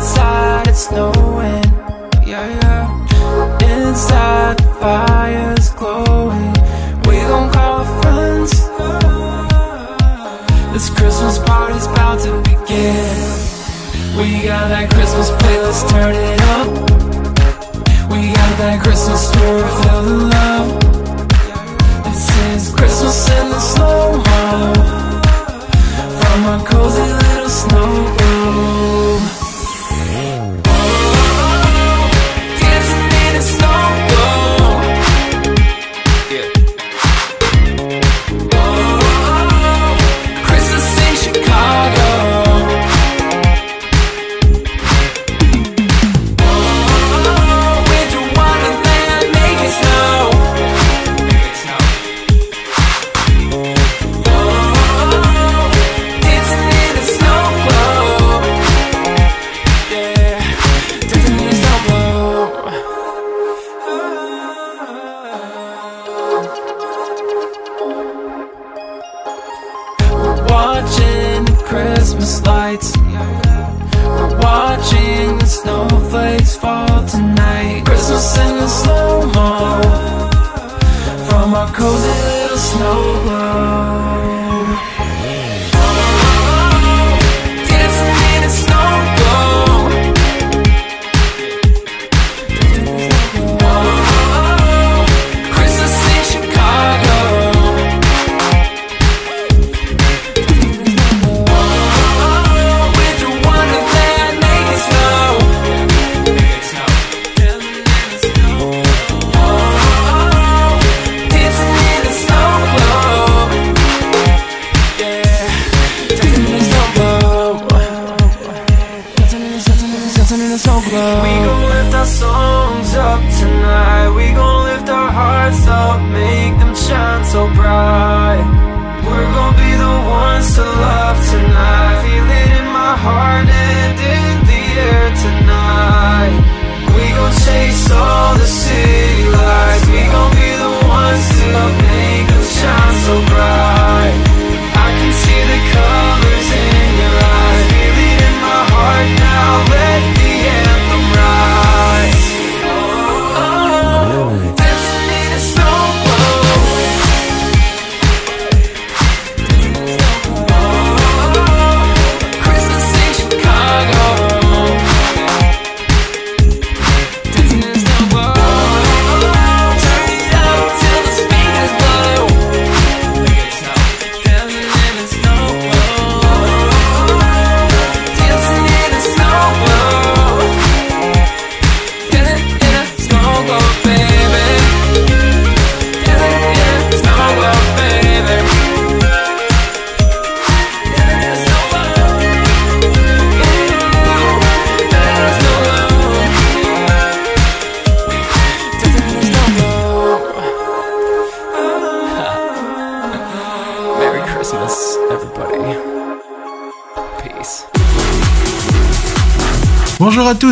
Outside it's snowing, yeah, yeah. Inside the fire's glowing. We gon' call our friends. This Christmas party's about to begin. We got that Christmas playlist, turn up. We got that Christmas spirit, feel the love. This is Christmas in the slow mo. From our cozy little snow globe.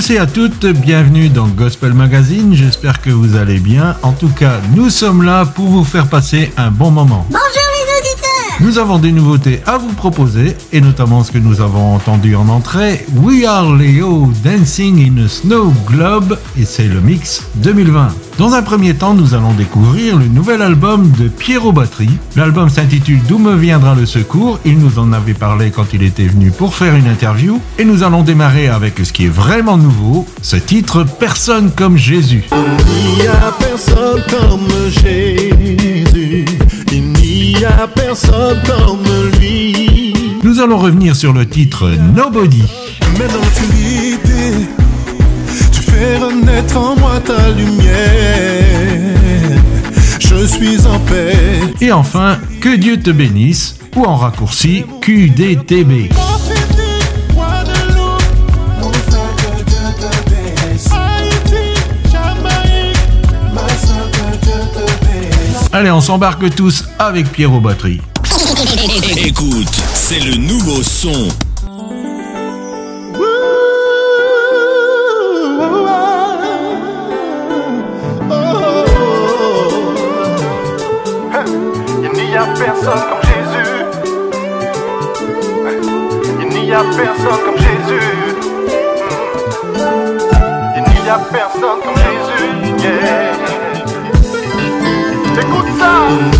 Tous et à toutes, bienvenue dans Gospel Magazine, j'espère que vous allez bien. En tout cas, nous sommes là pour vous faire passer un bon moment. Bonjour les auditeurs Nous avons des nouveautés à vous proposer, et notamment ce que nous avons entendu en entrée, We Are Leo Dancing in a Snow Globe, et c'est le mix 2020. Dans un premier temps, nous allons découvrir le nouvel album de Pierrot Battery. L'album s'intitule D'où me viendra le secours, il nous en avait parlé quand il était venu pour faire une interview, et nous allons démarrer avec ce qui est vraiment nouveau, ce titre Personne comme Jésus. Il n'y a personne comme Jésus. Il n'y a personne comme lui. Nous allons revenir sur le titre Nobody. Mais dans renaître en moi ta lumière. Je suis en paix. Et enfin, que Dieu te bénisse, ou en raccourci, QDTB. Allez, on s'embarque tous avec Pierre aux batteries. Écoute, c'est le nouveau son personne comme Jésus. Il n'y a personne comme Jésus. Il n'y a personne comme Jésus. Écoute ça.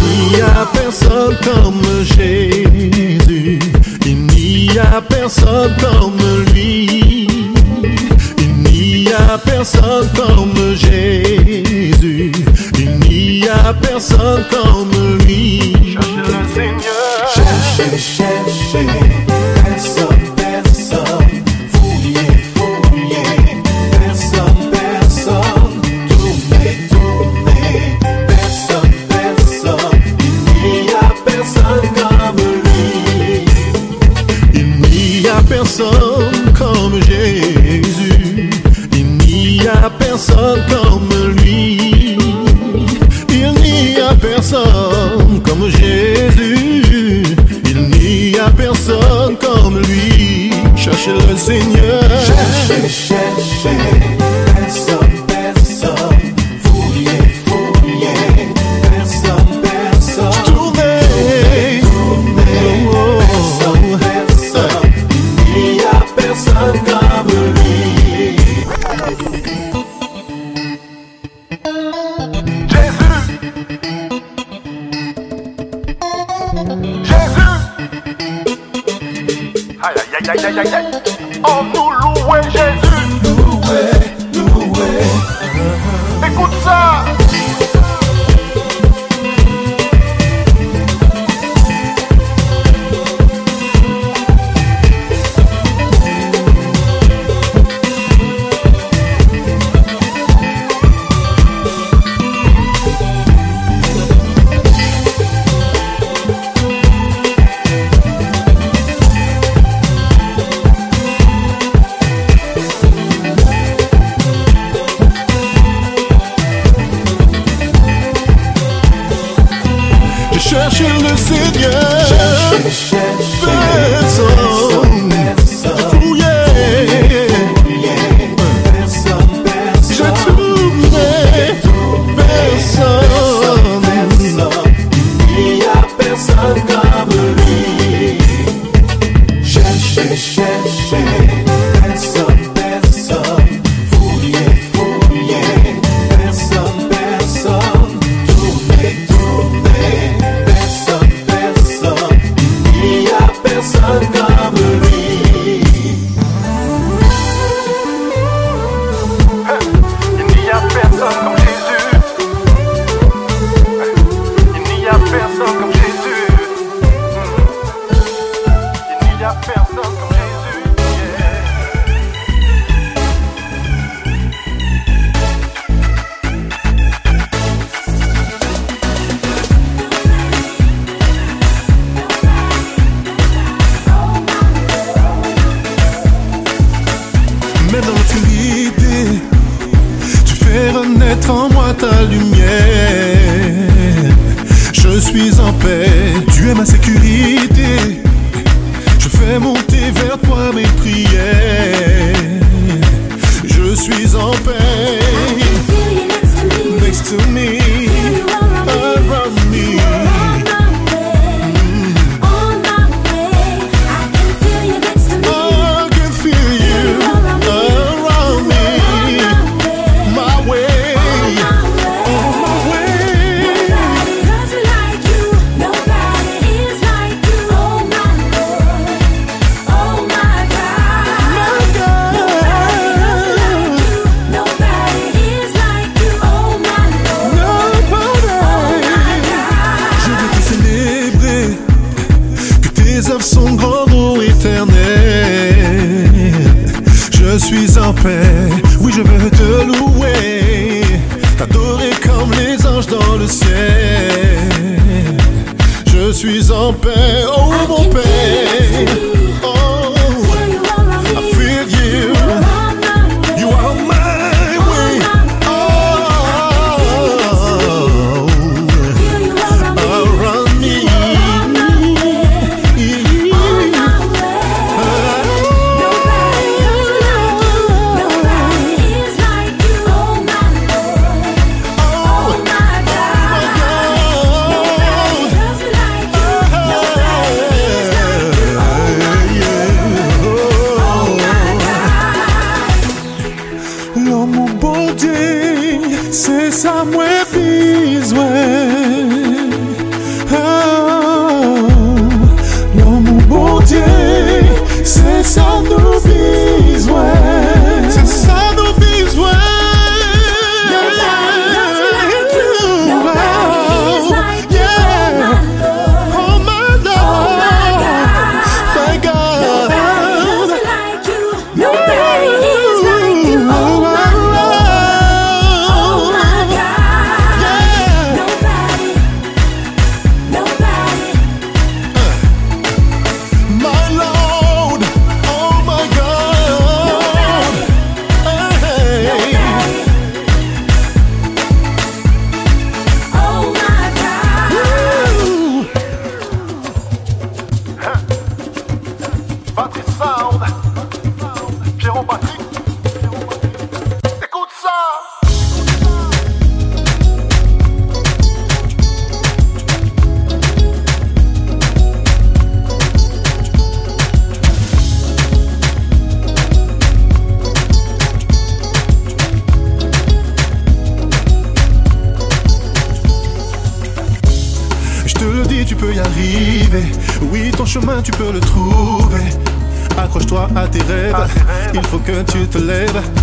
Il n'y a personne comme Jésus. Il n'y a personne comme lui a personne comme Jésus. Il n'y a personne comme lui. Cherchez le Seigneur. Cherchez, cherchez. lui, cherchez le Seigneur. Cherchez, cherchez.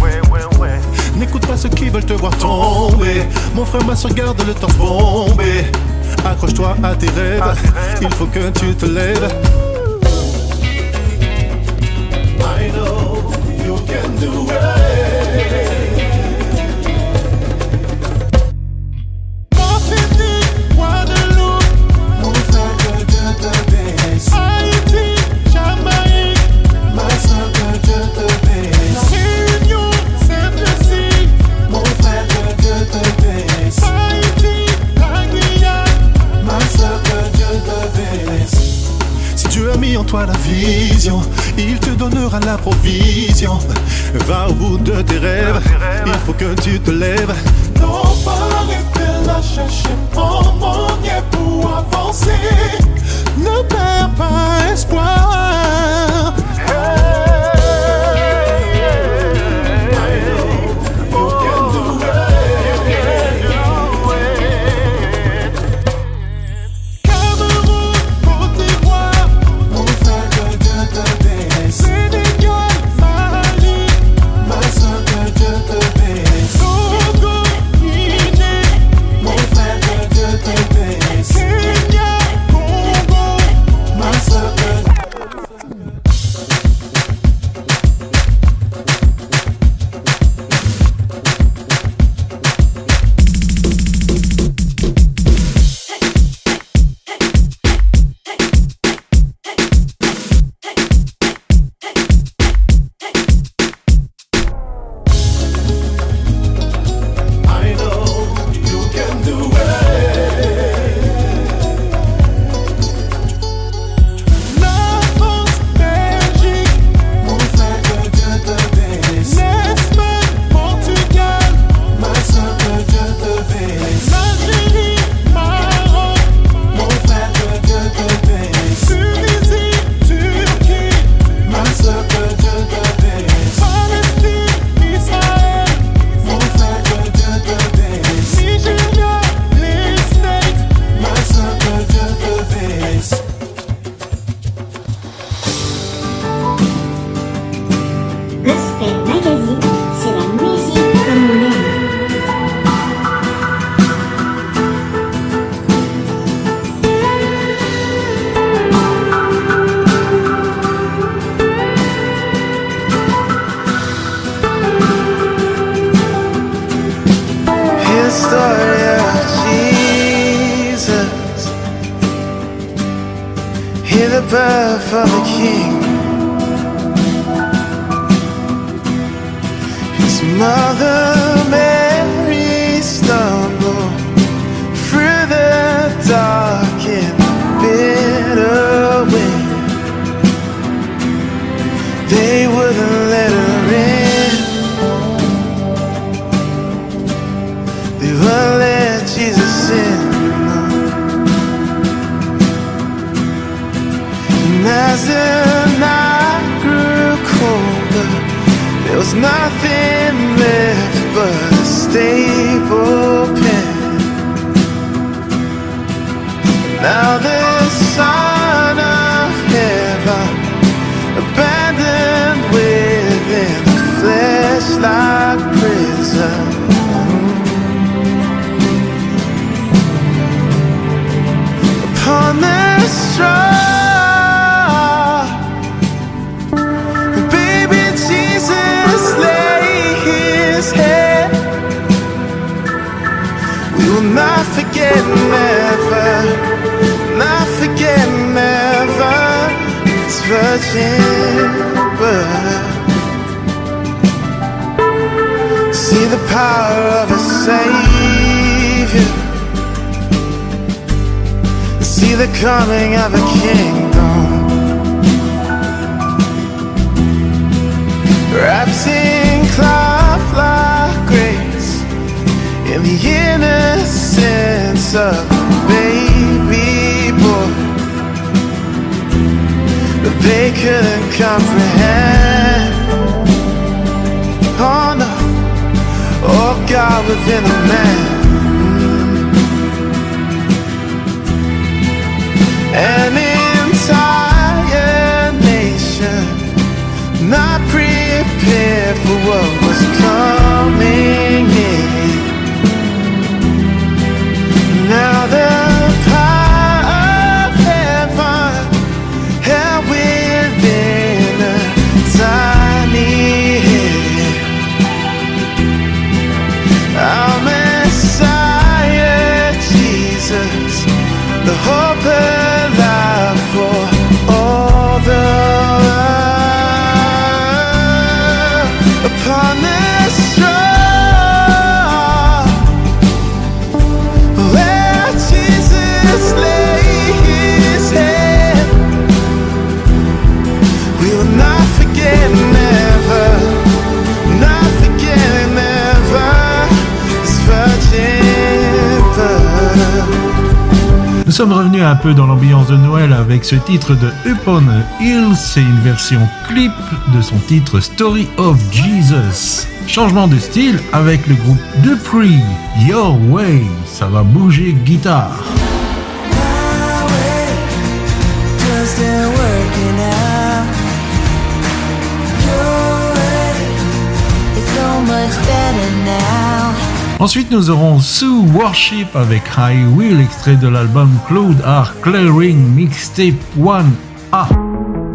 Ouais, ouais, ouais. N'écoute pas ceux qui veulent te voir tomber. Mon frère, ma soeur, garde le temps bomber. Accroche-toi à tes rêves. Il faut que tu te lèves. birth of a king. His mother. was nothing left but a staple pen. Now the son of heaven, abandoned within a flesh-like prison. Upon the strong virgin birth. See the power of a savior. See the coming of a kingdom. Wrapped in cloth like grace, in the innocence of a baby. They couldn't comprehend. Oh no, oh God within a man. An entire nation not prepared for what was coming in. Sommes revenus un peu dans l'ambiance de Noël avec ce titre de Upon a Hill. C'est une version clip de son titre Story of Jesus. Changement de style avec le groupe Dupree. Your Way. Ça va bouger guitare. Ensuite, nous aurons Sue Worship avec High Wheel, extrait de l'album Cloud Are Clearing Mixtape 1A.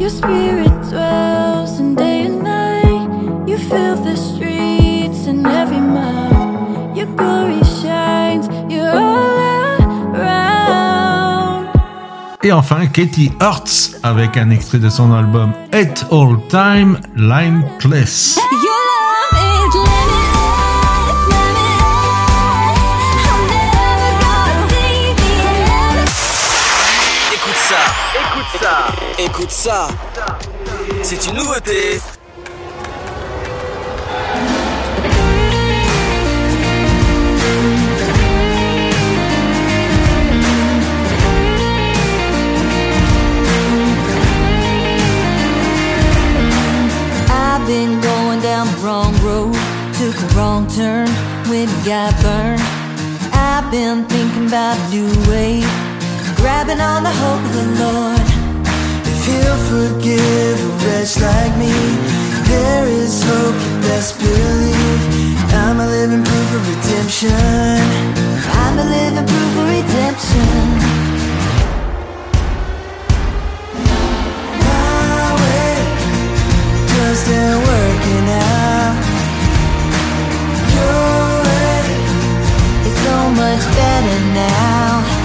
Your spirit dwells in day and night. You fill the streets and every mile. Your glory shines. You're all around. Et enfin, Katie Hertz avec un extrait de son album At All Time, Limeless. Écoute ça. C'est une nouveauté. I've been going down the wrong road, took a wrong turn when it got burned. I've been thinking about a new way, grabbing on the hope of the Lord. He'll forgive a wretch like me, there is hope, you best believe. I'm a living proof of redemption. I'm a living proof of redemption. My way just ain't working out. Your way It's so much better now.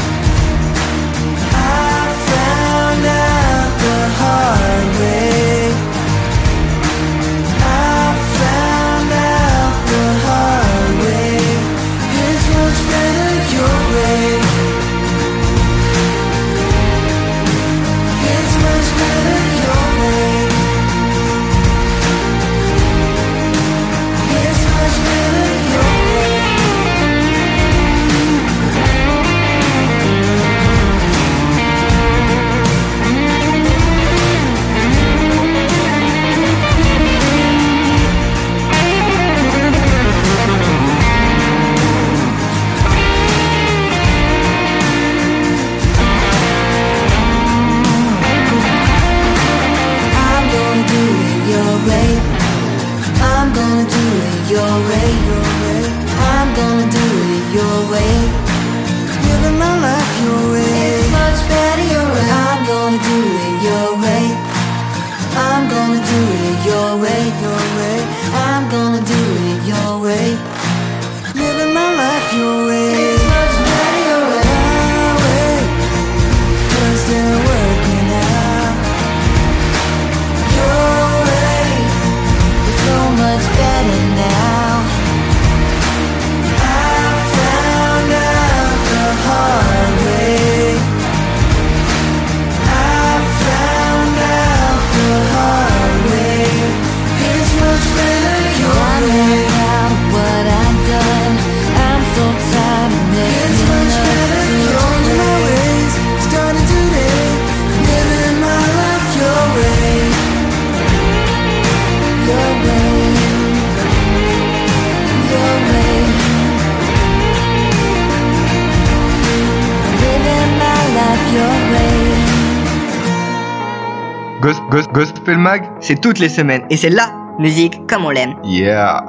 c'est toutes les semaines. Et c'est la musique comme on l'aime. Yeah.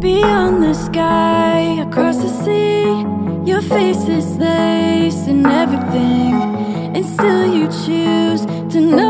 Beyond the sky, across the sea, your face is lace and everything. And still you choose to know.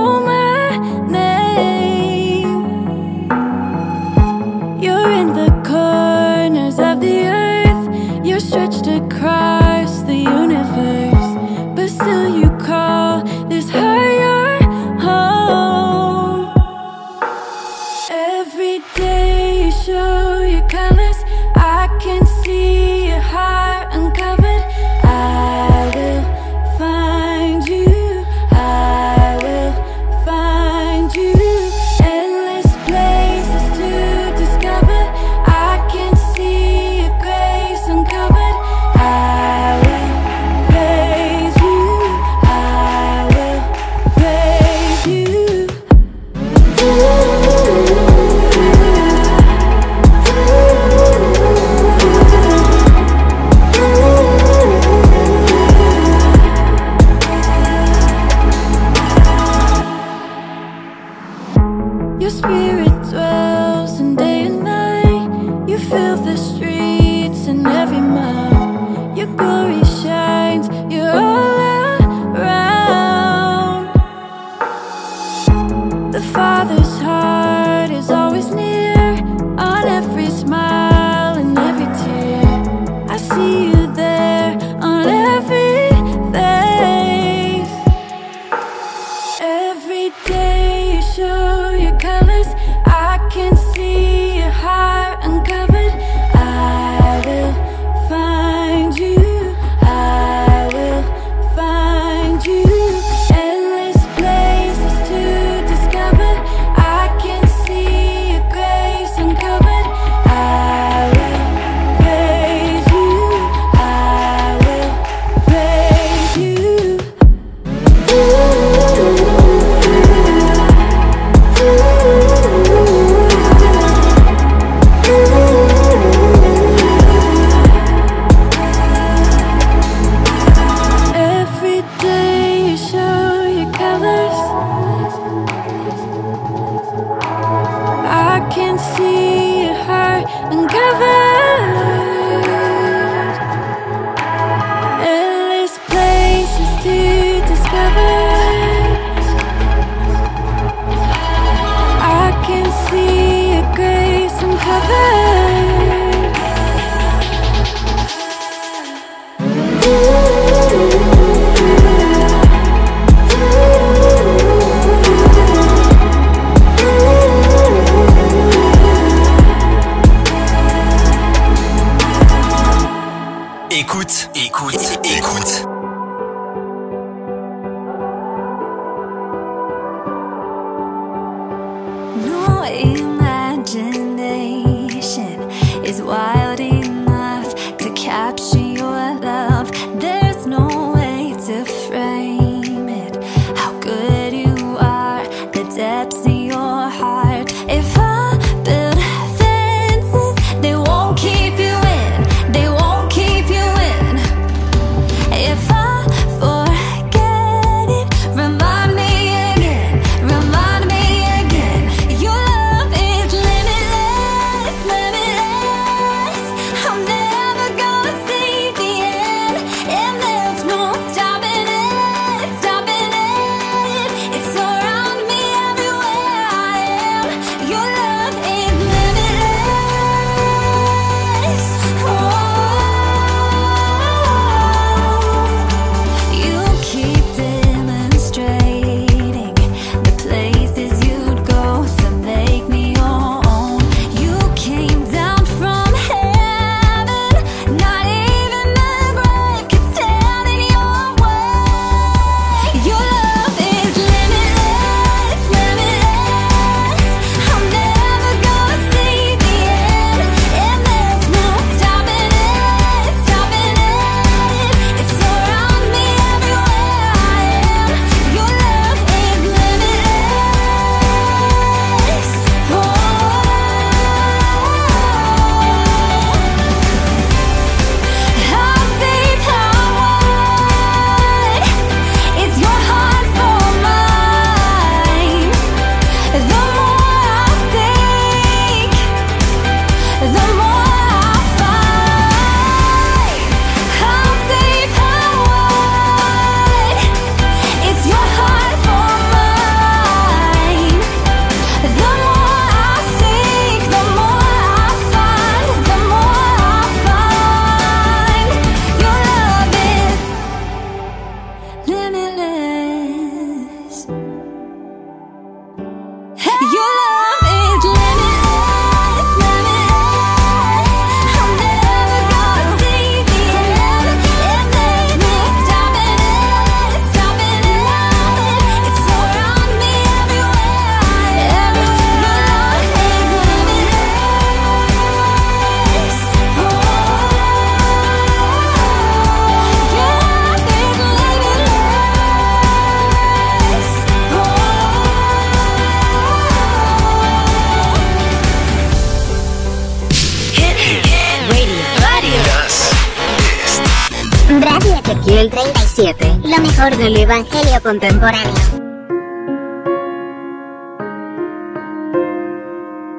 Lo mejor del Evangelio contemporáneo.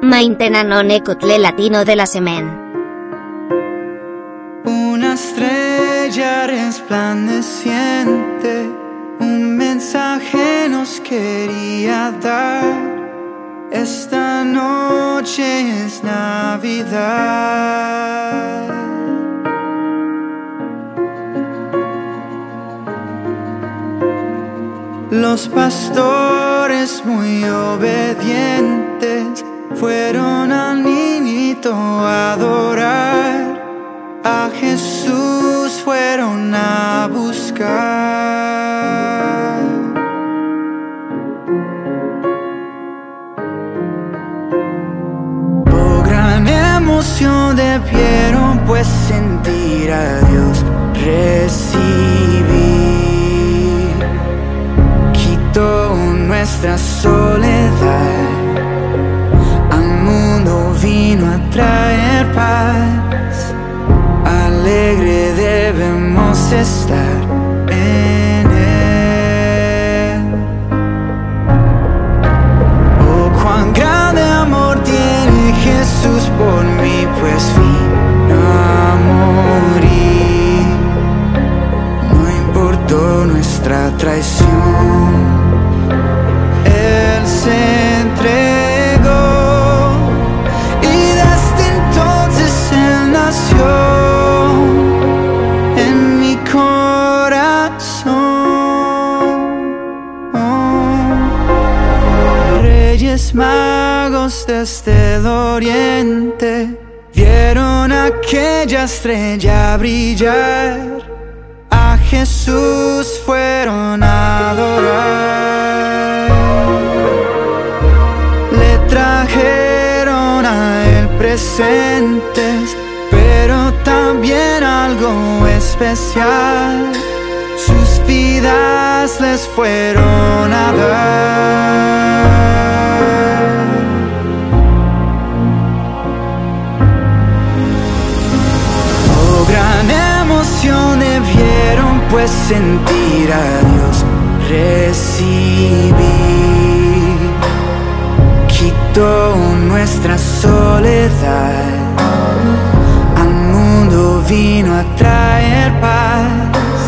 Maintena non ecutle latino de la semen. Una estrella resplandeciente, un mensaje nos quería dar. Esta noche es Navidad. Los pastores muy obedientes fueron al niñito a adorar. A Jesús fueron a buscar. Oh, gran emoción debieron pues sentir a Dios recibir. Nuestra soledad. Al mundo vino a traer paz. Alegre debemos estar en Él. Oh, cuán grande amor tiene Jesús por mí, pues vino estrella brillar. A Jesús fueron a adorar. Le trajeron a él presentes, pero también algo especial. Sus vidas les fueron a dar. Sentir a Dios recibir. Quitó nuestra soledad. Al mundo vino a traer paz.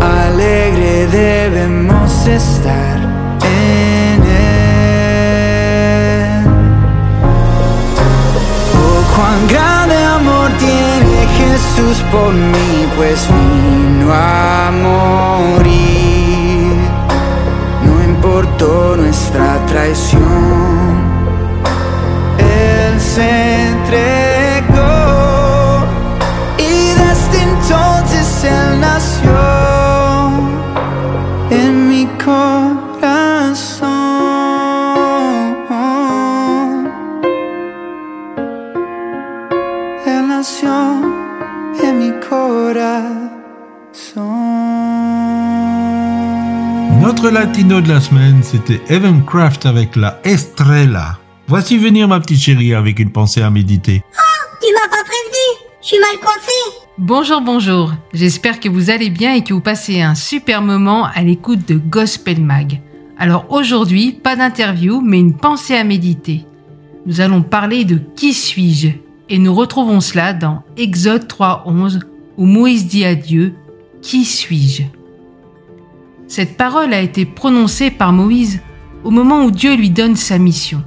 Alegre debemos estar en Él. Oh, tiene Jesús por mí, pues vino a morir. No importó nuestra traición, Él se entregó y desde entonces Él nació en mi corazón. Latino de la semaine, c'était Evan Craft avec la Estrella. Voici venir ma petite chérie avec une pensée à méditer. Tu m'as pas prévenu Je suis mal coiffée Bonjour, bonjour. J'espère que vous allez bien et que vous passez un super moment à l'écoute de Gospel Mag. Alors aujourd'hui, pas d'interview, mais une pensée à méditer. Nous allons parler de qui suis-je? Et nous retrouvons cela dans Exode 3.11 où Moïse dit à Dieu Qui suis-je? Cette parole a été prononcée par Moïse au moment où Dieu lui donne sa mission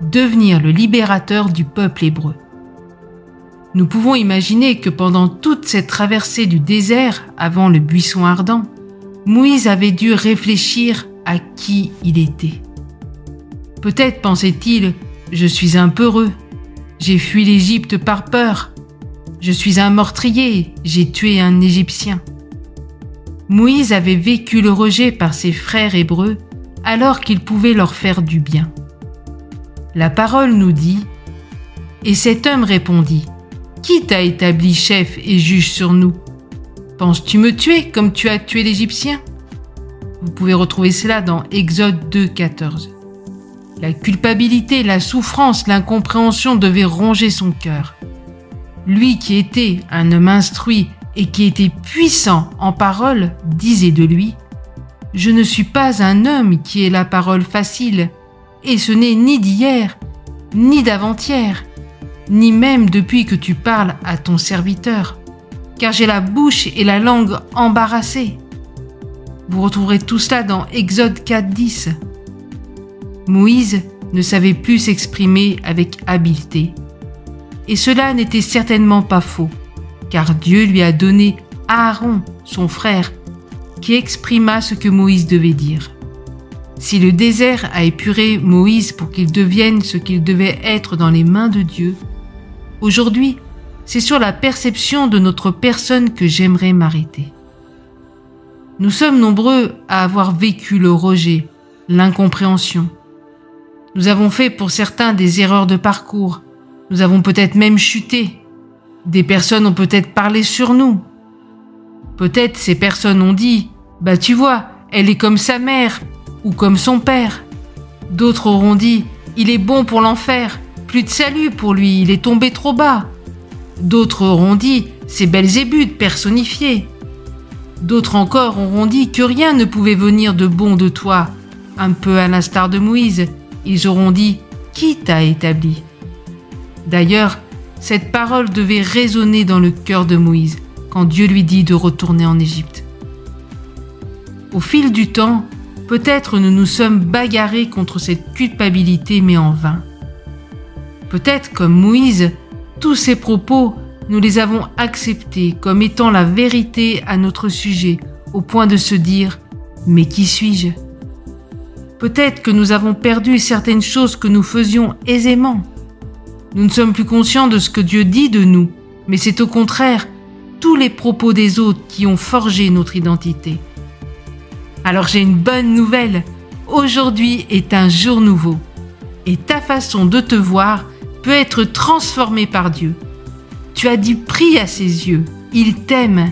devenir le libérateur du peuple hébreu. Nous pouvons imaginer que pendant toute cette traversée du désert avant le buisson ardent, Moïse avait dû réfléchir à qui il était. Peut-être pensait-il Je suis un peureux, j'ai fui l'Égypte par peur, je suis un meurtrier, j'ai tué un Égyptien. Moïse avait vécu le rejet par ses frères hébreux alors qu'il pouvait leur faire du bien. La parole nous dit Et cet homme répondit Qui t'a établi chef et juge sur nous? Penses-tu me tuer comme tu as tué l'Égyptien? Vous pouvez retrouver cela dans Exode 2, 14. La culpabilité, la souffrance, l'incompréhension devaient ronger son cœur. Lui qui était un homme instruit et qui était puissant en parole, disait de lui Je ne suis pas un homme qui ait la parole facile, et ce n'est ni d'hier, ni d'avant-hier, ni même depuis que tu parles à ton serviteur, car j'ai la bouche et la langue embarrassées. Vous retrouverez tout cela dans Exode 4.10. Moïse ne savait plus s'exprimer avec habileté. Et cela n'était certainement pas faux, car Dieu lui a donné Aaron, son frère, qui exprima ce que Moïse devait dire. Si le désert a épuré Moïse pour qu'il devienne ce qu'il devait être dans les mains de Dieu, aujourd'hui, c'est sur la perception de notre personne que j'aimerais m'arrêter. Nous sommes nombreux à avoir vécu le rejet, l'incompréhension. Nous avons fait pour certains des erreurs de parcours. Nous avons peut-être même chuté. Des personnes ont peut-être parlé sur nous. Peut-être ces personnes ont dit Bah tu vois, elle est comme sa mère ou comme son père. D'autres auront dit Il est bon pour l'enfer, plus de salut pour lui, il est tombé trop bas. D'autres auront dit C'est Belzébuth personnifié. D'autres encore auront dit que rien ne pouvait venir de bon de toi, un peu à l'instar de Moïse. Ils auront dit Qui t'a établi? D'ailleurs, cette parole devait résonner dans le cœur de Moïse quand Dieu lui dit de retourner en Égypte. Au fil du temps, peut-être nous nous sommes bagarrés contre cette culpabilité, mais en vain. Peut-être comme Moïse, tous ces propos, nous les avons acceptés comme étant la vérité à notre sujet, au point de se dire ⁇ Mais qui suis-je ?⁇ Peut-être que nous avons perdu certaines choses que nous faisions aisément. Nous ne sommes plus conscients de ce que Dieu dit de nous, mais c'est au contraire tous les propos des autres qui ont forgé notre identité. Alors j'ai une bonne nouvelle. Aujourd'hui est un jour nouveau. Et ta façon de te voir peut être transformée par Dieu. Tu as du prix à ses yeux. Il t'aime.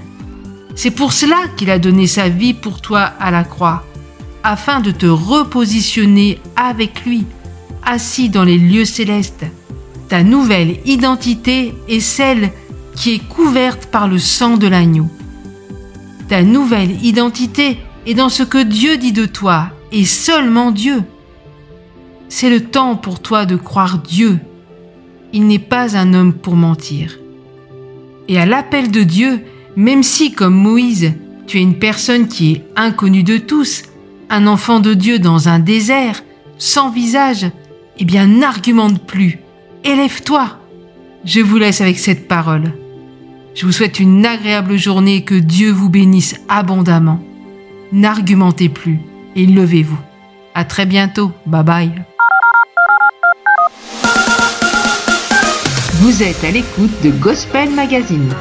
C'est pour cela qu'il a donné sa vie pour toi à la croix, afin de te repositionner avec lui, assis dans les lieux célestes. Ta nouvelle identité est celle qui est couverte par le sang de l'agneau. Ta nouvelle identité est dans ce que Dieu dit de toi, et seulement Dieu. C'est le temps pour toi de croire Dieu. Il n'est pas un homme pour mentir. Et à l'appel de Dieu, même si, comme Moïse, tu es une personne qui est inconnue de tous, un enfant de Dieu dans un désert, sans visage, eh bien n'argumente plus. Élève-toi. Je vous laisse avec cette parole. Je vous souhaite une agréable journée et que Dieu vous bénisse abondamment. N'argumentez plus et levez-vous. À très bientôt. Bye bye. Vous êtes à l'écoute de Gospel Magazine.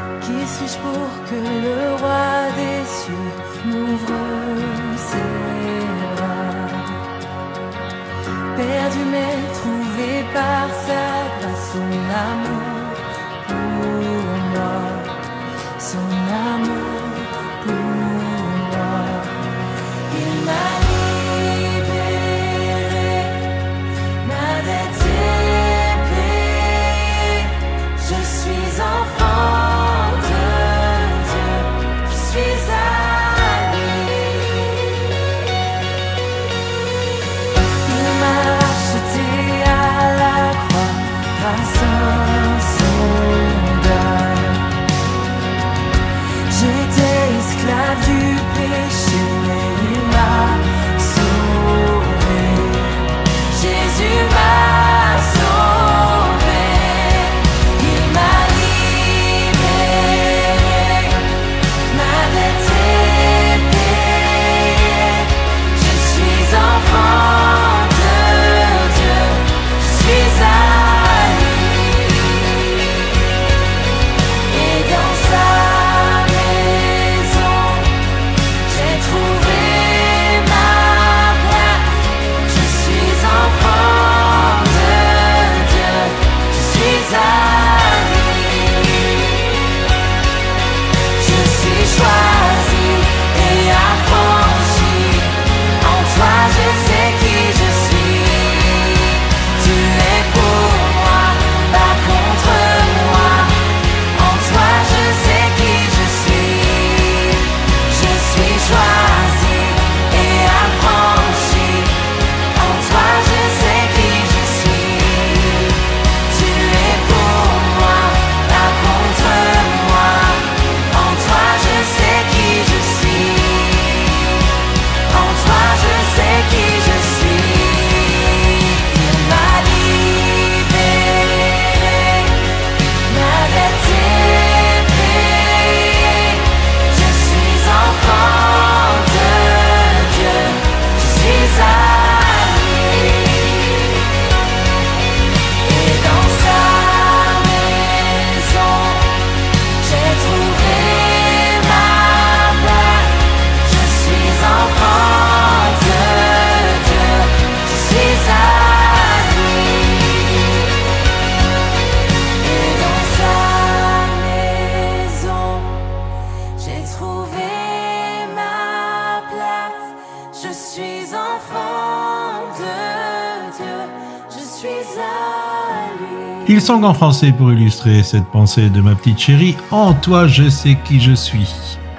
Ils sont en français pour illustrer cette pensée de ma petite chérie. En toi, je sais qui je suis.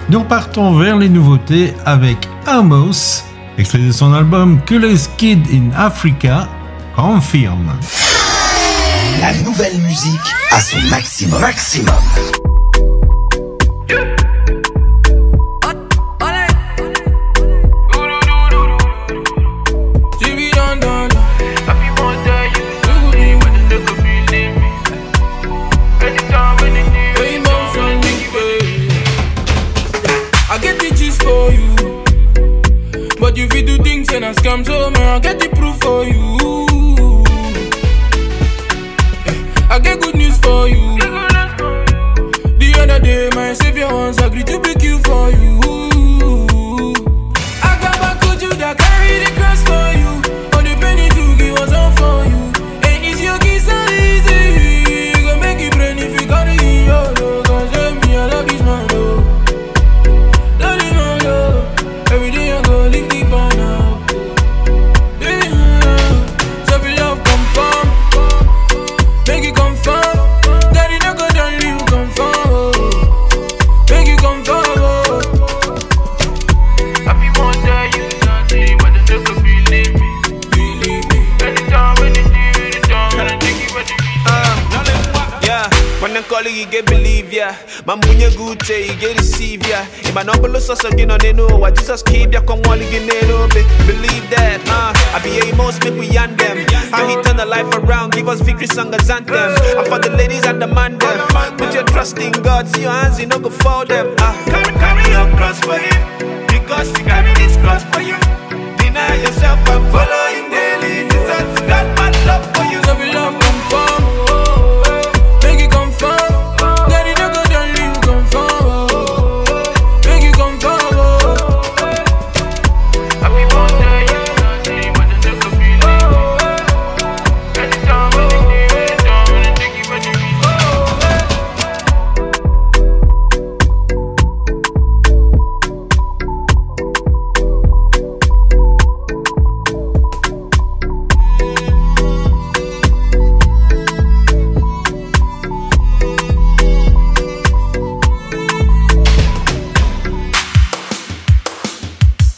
Nous partons vers les nouveautés avec Amos, extrait de son album Coolest Kid in Africa, confirme. La nouvelle musique à son maximum. Maximum. Call you get believe ya. Mamunye guche you get receive ya. You know they know what Jesus keep ya come again they know be believe that. Uh, I be a most make we on them. How he turn the life around, give us victory song as anthem. And for the ladies and the man them, put your trust in God, see your hands you no go fall them. Uh, carry, carry your cross for him, because he carry this cross for you. Deny yourself and follow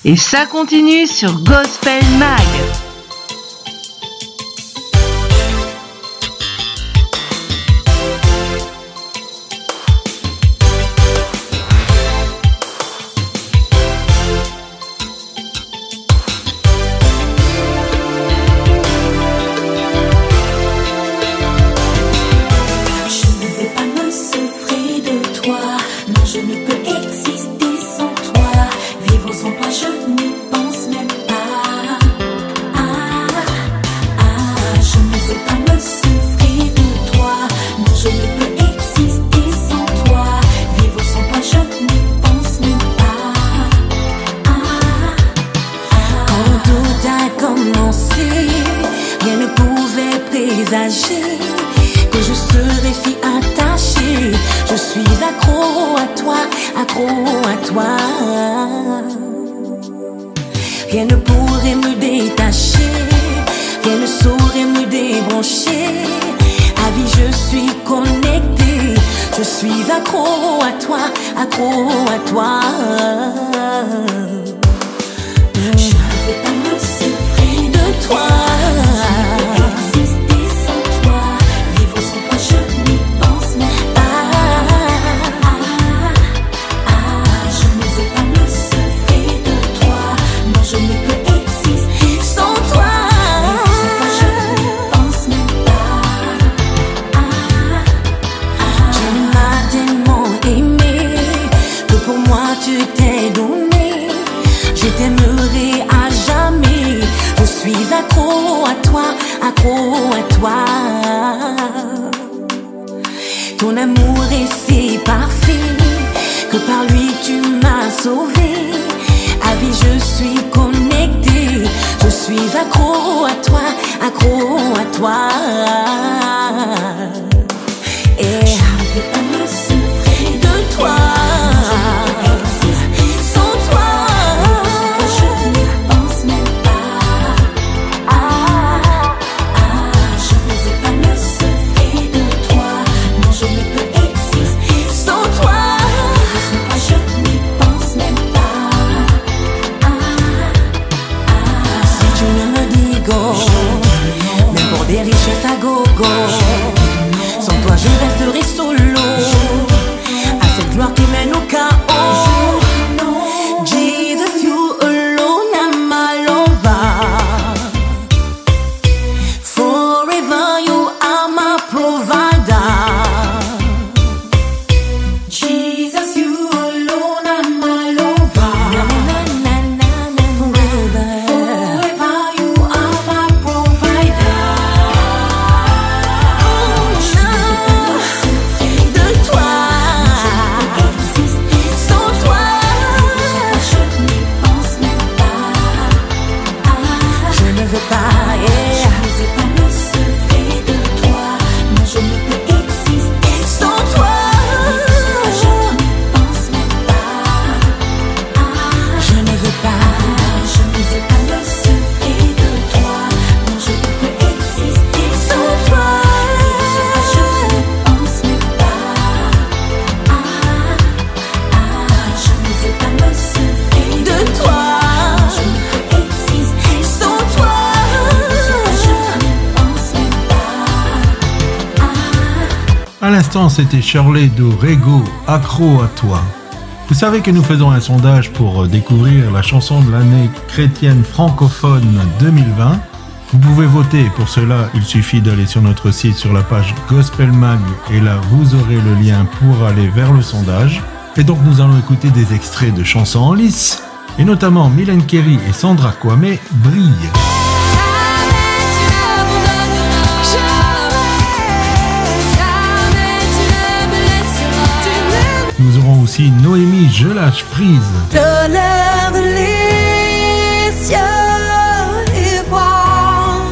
Et ça continue sur Gospel Mag. Rien ne pourrait me détacher, rien ne saurait me débrancher. À vie, je suis connectée. Je suis accro à toi, accro à toi. Je ne pas me séparer de toi. Accro à toi. Ton amour est si parfait que par lui tu m'as sauvé. À vie je suis connectée. Je suis accro à toi, accro à toi. C'était Shirley de Rego, accro à toi. Vous savez que nous faisons un sondage pour découvrir la chanson de l'année chrétienne francophone 2020. Vous pouvez voter, pour cela il suffit d'aller sur notre site sur la page Gospel Mag et là vous aurez le lien pour aller vers le sondage. Et donc nous allons écouter des extraits de chansons en lice, et notamment Mylène Kerry et Sandra Kwame brillent. Aussi Noémie Je lâche prise. Je lève les cieux et vois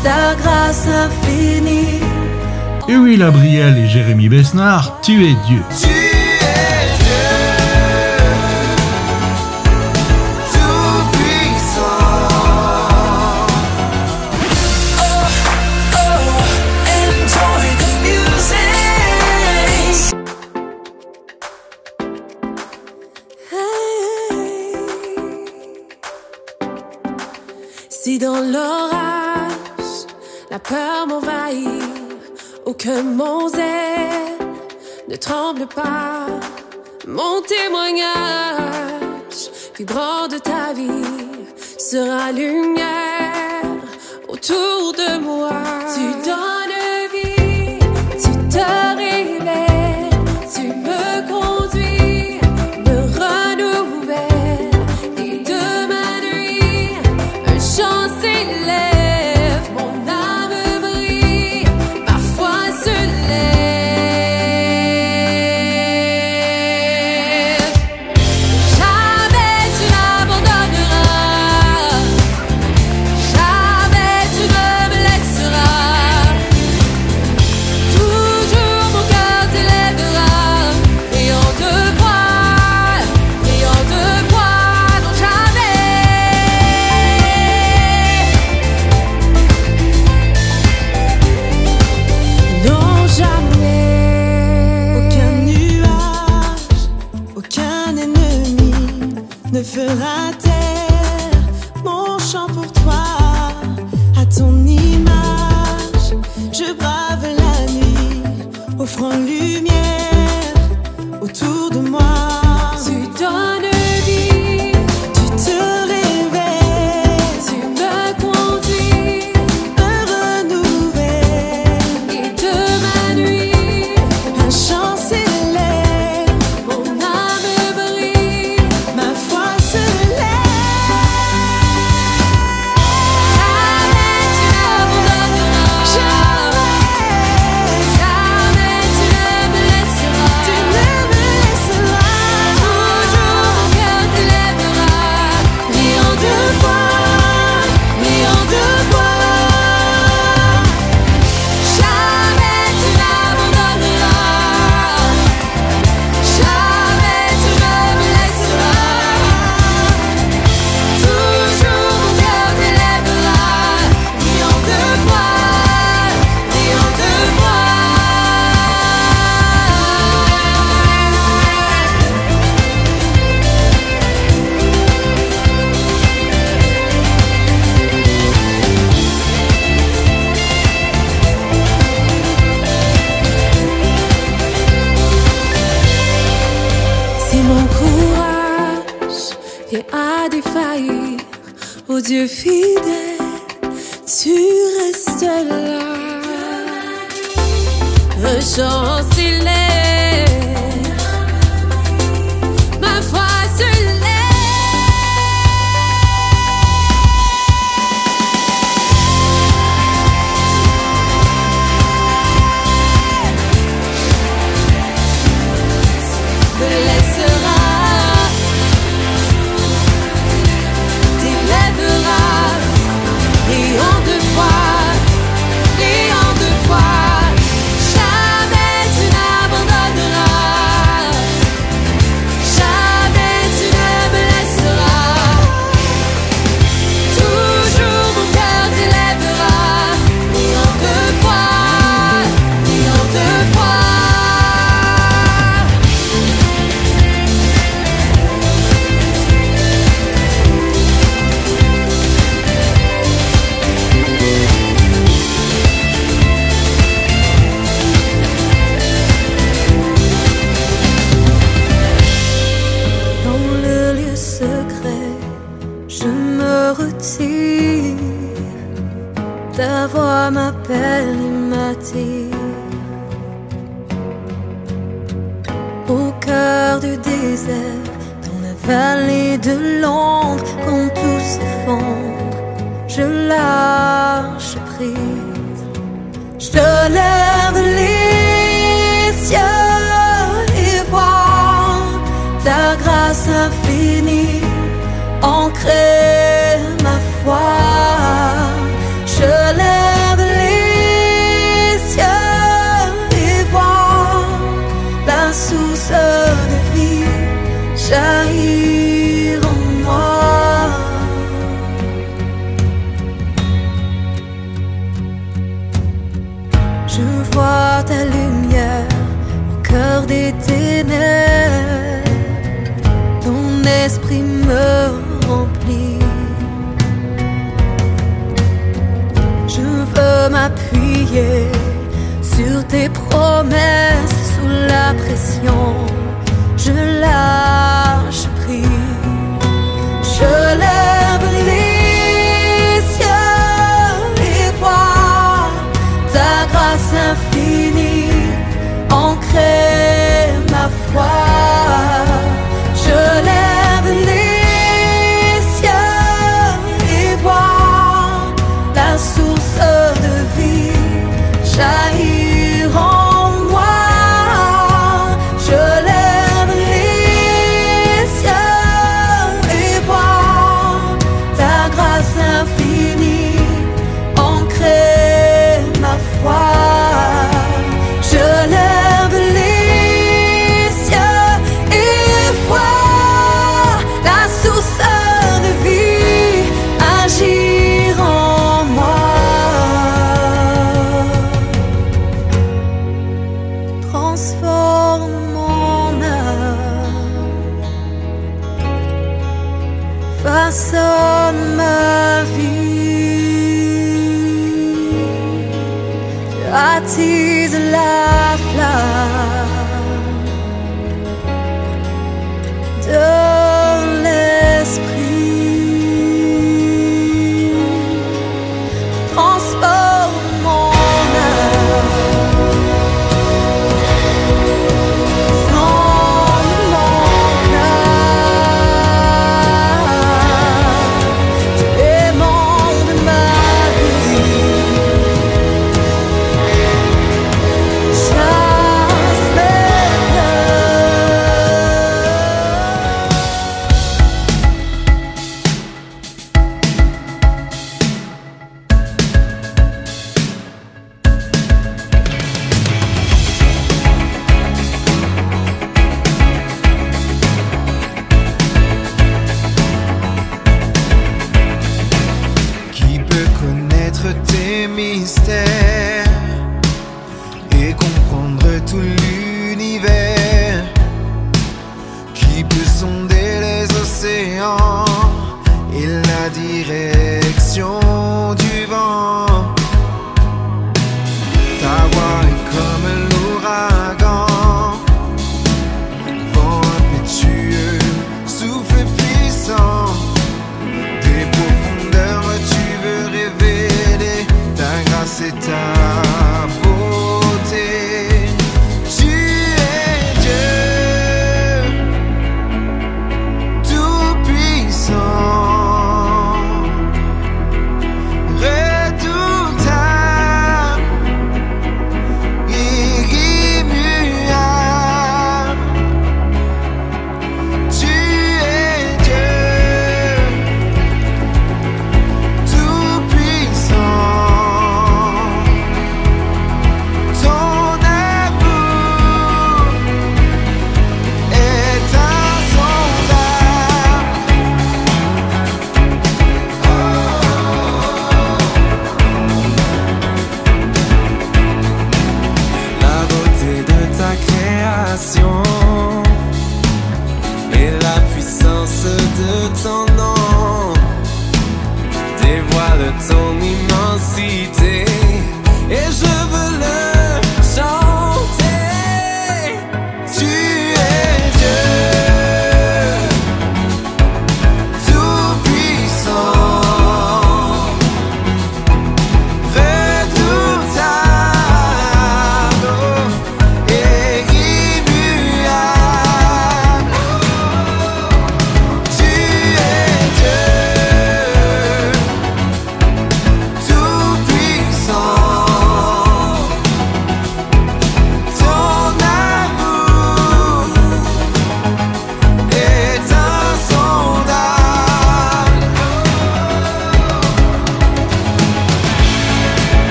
ta grâce infinie. Et oui, Labrielle et Jérémy Besnard, tu es Dieu. Si vibrant de ta vie, sera lumière autour de moi. Ne fera ta lumière au cœur des ténèbres. Ton esprit me remplit. Je veux m'appuyer sur tes promesses sous la pression. Je lâche prise. Je lève. montrer ma foi.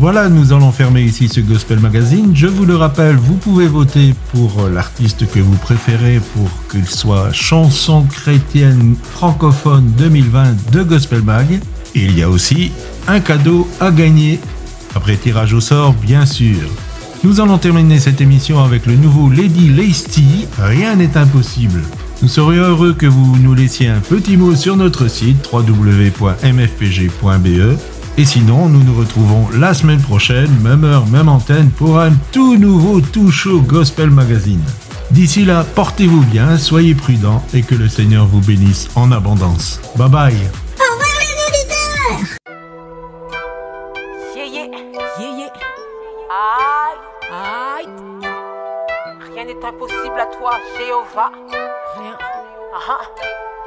Voilà, nous allons fermer ici ce Gospel Magazine. Je vous le rappelle, vous pouvez voter pour l'artiste que vous préférez pour qu'il soit chanson chrétienne francophone 2020 de Gospel Mag. Et il y a aussi un cadeau à gagner, après tirage au sort bien sûr. Nous allons terminer cette émission avec le nouveau Lady Leisty, Rien n'est impossible. Nous serions heureux que vous nous laissiez un petit mot sur notre site www.mfpg.be et sinon, nous nous retrouvons la semaine prochaine, même heure, même antenne, pour un tout nouveau, tout chaud Gospel Magazine. D'ici là, portez-vous bien, soyez prudents et que le Seigneur vous bénisse en abondance. Bye bye Yeah, yeah, yeah, yeah. Aïe, aïe. Rien n'est impossible à toi, Jéhovah. Rien. Ah, ah.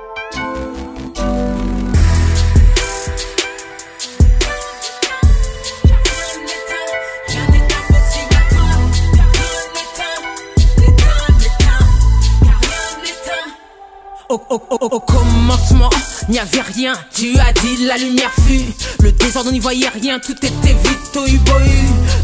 Au, au- au- commencement, n'y avait rien. Tu as dit la lumière fut. Le désordre, on n'y voyait rien. Tout était vite au bohu.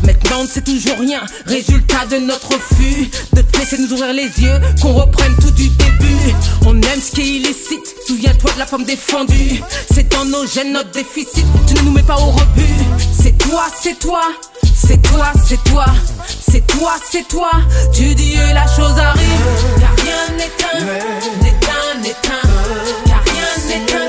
Maintenant, on ne sait toujours rien. Résultat de notre refus. De te laisser nous ouvrir les yeux. Qu'on reprenne tout du début. On aime ce qui est illicite. Souviens-toi de la femme défendue. C'est dans nos gènes notre déficit. Tu ne nous mets pas au rebut. C'est toi, c'est toi. C'est toi, c'est toi, c'est toi, c'est toi. Tu dis et la chose arrive. Car rien n'éteint, n'éteint, n'éteint. Car rien n'éteint.